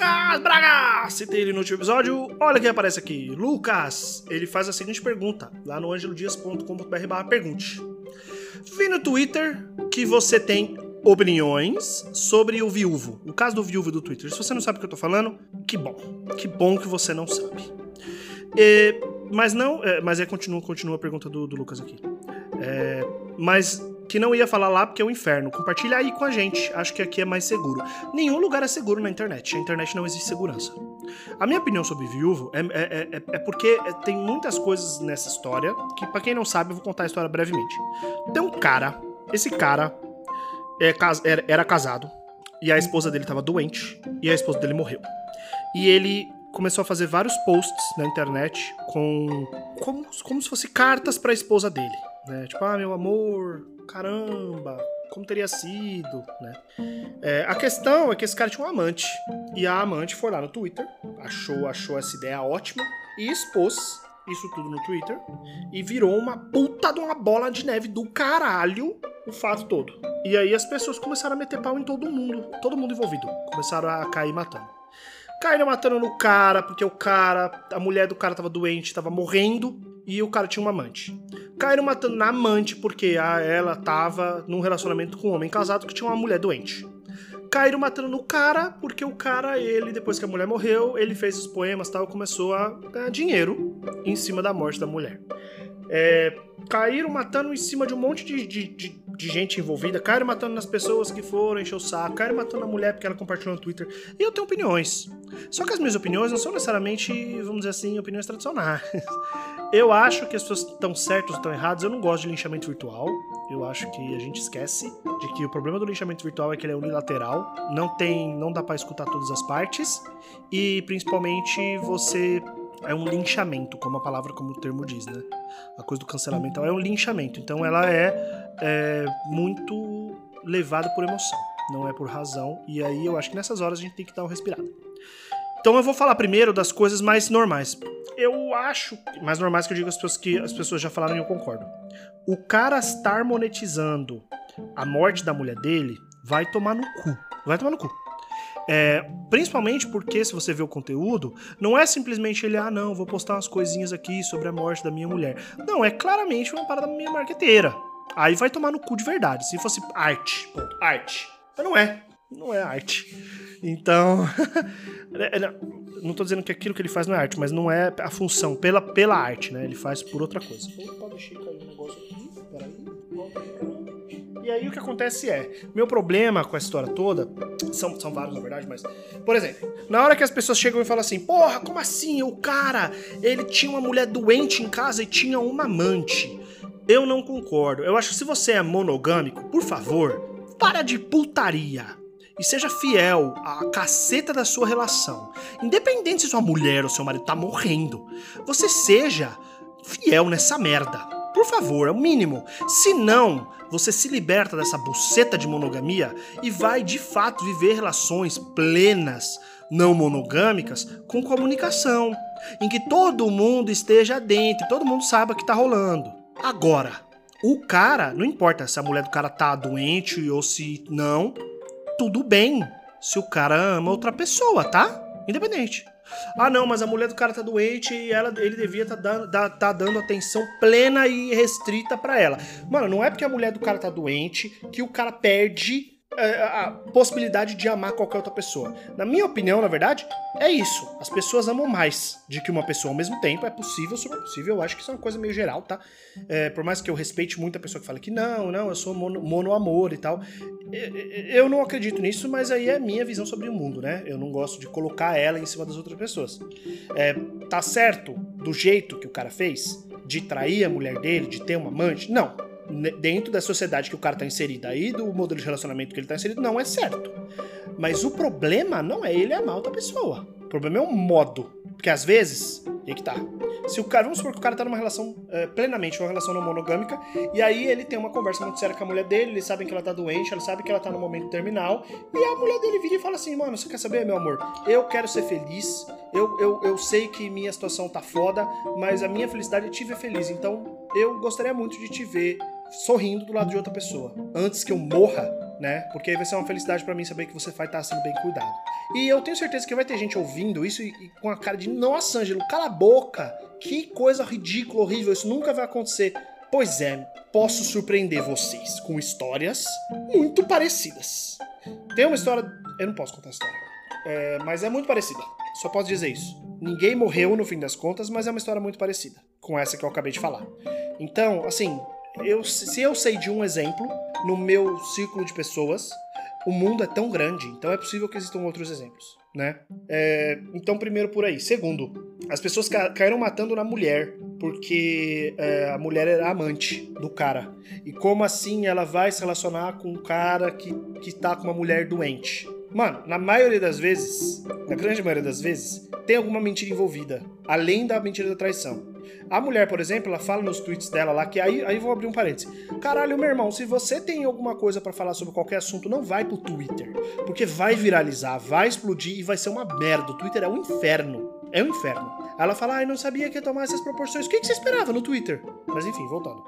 Lucas Braga! Citei ele no último episódio. Olha quem aparece aqui. Lucas, ele faz a seguinte pergunta, lá no angelodias.com.br pergunte. Vi no Twitter que você tem opiniões sobre o viúvo. O caso do viúvo do Twitter. Se você não sabe o que eu tô falando, que bom. Que bom que você não sabe. E, mas não. É, mas é continua, continua a pergunta do, do Lucas aqui. É, mas que não ia falar lá porque é o inferno. Compartilha aí com a gente. Acho que aqui é mais seguro. Nenhum lugar é seguro na internet. Na internet não existe segurança. A minha opinião sobre viúvo é, é, é, é porque tem muitas coisas nessa história que, para quem não sabe, eu vou contar a história brevemente. Tem um cara, esse cara é, era, era casado e a esposa dele estava doente e a esposa dele morreu. E ele começou a fazer vários posts na internet com como, como se fosse cartas para a esposa dele, né? Tipo, ah, meu amor, caramba, como teria sido, né? É, a questão é que esse cara tinha um amante. E a amante foi lá no Twitter, achou, achou essa ideia ótima e expôs isso tudo no Twitter. E virou uma puta de uma bola de neve do caralho o fato todo. E aí as pessoas começaram a meter pau em todo mundo, todo mundo envolvido. Começaram a cair matando. Caíram matando no cara, porque o cara, a mulher do cara tava doente, tava morrendo e o cara tinha uma amante. Caíram matando na amante porque a, ela tava num relacionamento com um homem casado que tinha uma mulher doente. Caíram matando no cara porque o cara, ele, depois que a mulher morreu, ele fez os poemas e tal, começou a ganhar dinheiro em cima da morte da mulher. É, caíram matando em cima de um monte de, de, de, de, gente envolvida, caíram matando nas pessoas que foram encher o saco, caíram matando a mulher porque ela compartilhou no Twitter. E eu tenho opiniões. Só que as minhas opiniões não são necessariamente, vamos dizer assim, opiniões tradicionais. Eu acho que as pessoas estão certas ou estão erradas. Eu não gosto de linchamento virtual. Eu acho que a gente esquece de que o problema do linchamento virtual é que ele é unilateral. Não tem, não dá para escutar todas as partes e principalmente você é um linchamento, como a palavra, como o termo diz, né? A coisa do cancelamento é um linchamento. Então ela é, é muito levada por emoção, não é por razão. E aí eu acho que nessas horas a gente tem que dar uma respirada. Então eu vou falar primeiro das coisas mais normais. Eu acho, mais normais que eu digo as pessoas que as pessoas já falaram e eu concordo. O cara estar monetizando a morte da mulher dele vai tomar no cu. Vai tomar no cu. É, principalmente porque, se você vê o conteúdo, não é simplesmente ele, ah, não, vou postar umas coisinhas aqui sobre a morte da minha mulher. Não, é claramente uma parada minha marqueteira. Aí vai tomar no cu de verdade. Se fosse arte, ponto, arte. Mas não é. Não é arte. Então. É, é, não tô dizendo que aquilo que ele faz não é arte, mas não é a função pela, pela arte, né? Ele faz por outra coisa. Opa, deixei cair um negócio aqui. E aí o que acontece é, meu problema com essa história toda, são, são vários na verdade, mas. Por exemplo, na hora que as pessoas chegam e falam assim, porra, como assim? O cara, ele tinha uma mulher doente em casa e tinha uma amante. Eu não concordo. Eu acho que se você é monogâmico, por favor, para de putaria e seja fiel à caceta da sua relação. Independente se sua mulher ou seu marido tá morrendo, você seja fiel nessa merda. Por favor, é o mínimo. Se não, você se liberta dessa buceta de monogamia e vai de fato viver relações plenas, não monogâmicas, com comunicação, em que todo mundo esteja dentro, todo mundo saiba que tá rolando. Agora, o cara, não importa se a mulher do cara tá doente ou se não, tudo bem se o cara ama outra pessoa, tá? Independente. Ah, não, mas a mulher do cara tá doente e ela, ele devia tá dando, tá dando atenção plena e restrita para ela. Mano, não é porque a mulher do cara tá doente que o cara perde a possibilidade de amar qualquer outra pessoa. Na minha opinião, na verdade, é isso. As pessoas amam mais de que uma pessoa ao mesmo tempo. É possível, super possível. Eu acho que isso é uma coisa meio geral, tá? É, por mais que eu respeite muito a pessoa que fala que não, não, eu sou mono, mono amor e tal. Eu não acredito nisso, mas aí é minha visão sobre o mundo, né? Eu não gosto de colocar ela em cima das outras pessoas. É, tá certo do jeito que o cara fez? De trair a mulher dele, de ter uma amante? Não dentro da sociedade que o cara tá inserido aí, do modelo de relacionamento que ele tá inserido, não é certo. Mas o problema não é ele amar outra pessoa. O problema é o modo. Porque às vezes, e que tá. Se o cara, vamos supor que o cara tá numa relação é, plenamente, uma relação não monogâmica, e aí ele tem uma conversa muito séria com a mulher dele, ele sabe que ela tá doente, ele sabe que ela tá no momento terminal, e a mulher dele vira e fala assim: Mano, você quer saber, meu amor? Eu quero ser feliz, eu, eu, eu sei que minha situação tá foda, mas a minha felicidade é te ver feliz, então eu gostaria muito de te ver sorrindo do lado de outra pessoa. Antes que eu morra, né? Porque aí vai ser uma felicidade para mim saber que você vai estar sendo bem cuidado. E eu tenho certeza que vai ter gente ouvindo isso e, e com a cara de nossa, Ângelo, cala a boca! Que coisa ridícula, horrível, isso nunca vai acontecer. Pois é, posso surpreender vocês com histórias muito parecidas. Tem uma história. Eu não posso contar a história. É, mas é muito parecida. Só posso dizer isso. Ninguém morreu no fim das contas, mas é uma história muito parecida com essa que eu acabei de falar. Então, assim, eu, se eu sei de um exemplo no meu círculo de pessoas, o mundo é tão grande, então é possível que existam outros exemplos, né? É, então, primeiro por aí. Segundo, as pessoas ca caíram matando na mulher porque é, a mulher era amante do cara. E como assim ela vai se relacionar com um cara que, que tá com uma mulher doente? Mano, na maioria das vezes, na grande maioria das vezes, tem alguma mentira envolvida, além da mentira da traição. A mulher, por exemplo, ela fala nos tweets dela lá que aí, aí vou abrir um parênteses. Caralho, meu irmão, se você tem alguma coisa para falar sobre qualquer assunto, não vai pro Twitter, porque vai viralizar, vai explodir e vai ser uma merda. O Twitter é um inferno. É um inferno. Ela fala, ai, não sabia que ia tomar essas proporções. O que, que você esperava no Twitter? Mas enfim, voltando.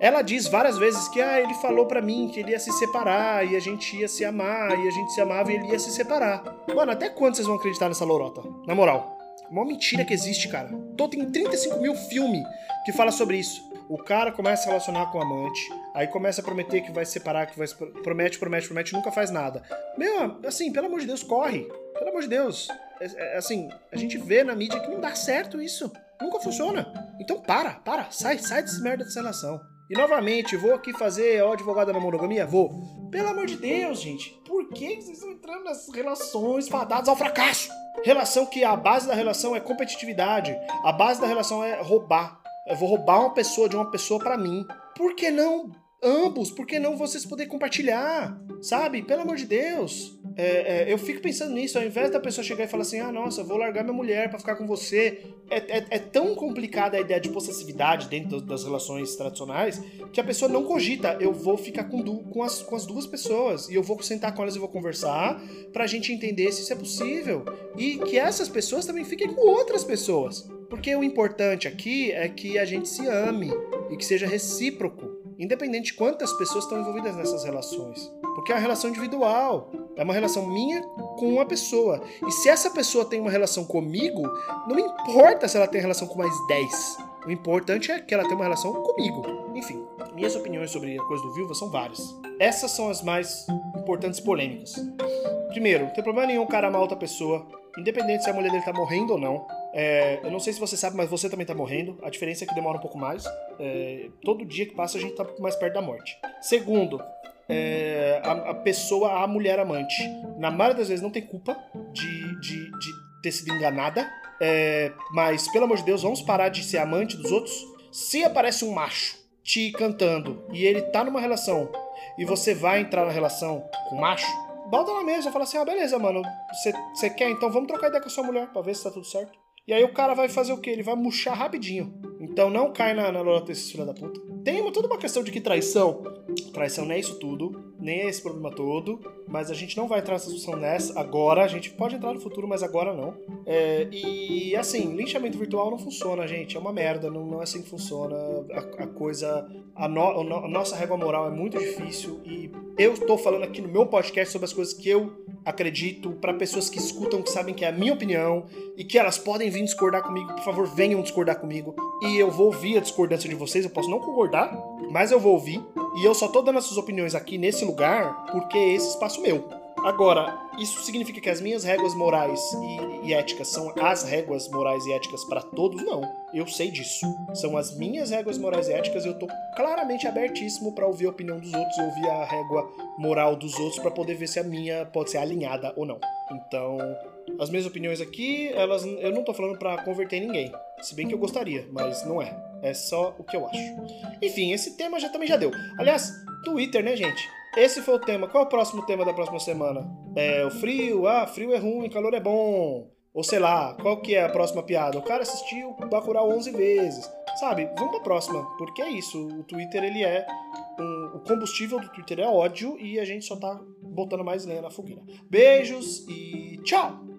Ela diz várias vezes que ah, ele falou para mim que ele ia se separar e a gente ia se amar e a gente se amava e ele ia se separar. Mano, até quando vocês vão acreditar nessa lorota? Na moral. Uma mentira que existe, cara. Tô, tem 35 mil filmes que fala sobre isso. O cara começa a se relacionar com o amante, aí começa a prometer que vai se separar, que vai se... promete, promete, promete, nunca faz nada. Meu, assim, pelo amor de Deus, corre. Pelo amor de Deus. É, é, assim, a gente vê na mídia que não dá certo isso. Nunca funciona. Então para, para, sai, sai dessa merda dessa relação. E novamente, vou aqui fazer advogada na monogamia? Vou. Pelo amor de Deus, gente. Por que vocês estão entrando nas relações fadadas ao fracasso? Relação que a base da relação é competitividade. A base da relação é roubar. Eu vou roubar uma pessoa de uma pessoa para mim. Por que não ambos? Por que não vocês poderem compartilhar? Sabe? Pelo amor de Deus. É, é, eu fico pensando nisso, ao invés da pessoa chegar e falar assim, ah, nossa, vou largar minha mulher para ficar com você. É, é, é, tão complicada a ideia de possessividade dentro das relações tradicionais que a pessoa não cogita, eu vou ficar com, du com, as, com as duas pessoas e eu vou sentar com elas e vou conversar pra gente entender se isso é possível. E que essas pessoas também fiquem com outras pessoas. Porque o importante aqui é que a gente se ame e que seja recíproco, independente de quantas pessoas estão envolvidas nessas relações. Porque é uma relação individual. É uma relação minha com uma pessoa. E se essa pessoa tem uma relação comigo, não importa se ela tem relação com mais 10. O importante é que ela tenha uma relação comigo. Enfim, minhas opiniões sobre a coisa do Viúva são várias. Essas são as mais importantes polêmicas. Primeiro, não tem problema nenhum o cara amar outra pessoa, independente se a mulher dele tá morrendo ou não. É, eu não sei se você sabe, mas você também tá morrendo. A diferença é que demora um pouco mais. É, todo dia que passa a gente tá mais perto da morte. Segundo, é, a, a, pessoa, a mulher amante, na maioria das vezes não tem culpa de, de, de ter sido enganada. É, mas, pelo amor de Deus, vamos parar de ser amante dos outros. Se aparece um macho te cantando e ele tá numa relação e você vai entrar na relação com o macho, bota na mesa e fala assim: ah, beleza, mano, você quer? Então vamos trocar ideia com a sua mulher pra ver se tá tudo certo. E aí o cara vai fazer o quê? Ele vai murchar rapidinho. Então não cai na, na lorota desses filhos da puta. Tem uma, toda uma questão de que traição. Traição não é isso tudo, nem é esse problema todo, mas a gente não vai entrar nessa discussão nessa agora. A gente pode entrar no futuro, mas agora não. É, e assim, linchamento virtual não funciona, gente. É uma merda, não, não é assim que funciona. A, a coisa. A, no, a, nossa régua moral é muito difícil e eu estou falando aqui no meu podcast sobre as coisas que eu acredito, para pessoas que escutam, que sabem que é a minha opinião e que elas podem vir discordar comigo. Por favor, venham discordar comigo. E eu vou ouvir a discordância de vocês. Eu posso não concordar, mas eu vou ouvir. E eu só tô dando essas opiniões aqui nesse lugar porque é esse espaço meu. Agora, isso significa que as minhas regras morais e, e éticas são as regras morais e éticas para todos? Não. Eu sei disso. São as minhas regras morais e éticas e eu tô claramente abertíssimo para ouvir a opinião dos outros e ouvir a régua moral dos outros para poder ver se a minha pode ser alinhada ou não. Então, as minhas opiniões aqui, elas eu não tô falando para converter ninguém. Se bem que eu gostaria, mas não é. É só o que eu acho. Enfim, esse tema já também já deu. Aliás, Twitter, né, gente? Esse foi o tema. Qual é o próximo tema da próxima semana? É o frio? Ah, frio é ruim, calor é bom. Ou sei lá, qual que é a próxima piada? O cara assistiu Bacurau 11 vezes. Sabe? Vamos pra próxima, porque é isso. O Twitter, ele é... Um, o combustível do Twitter é ódio e a gente só tá botando mais lenha na fogueira. Beijos e tchau!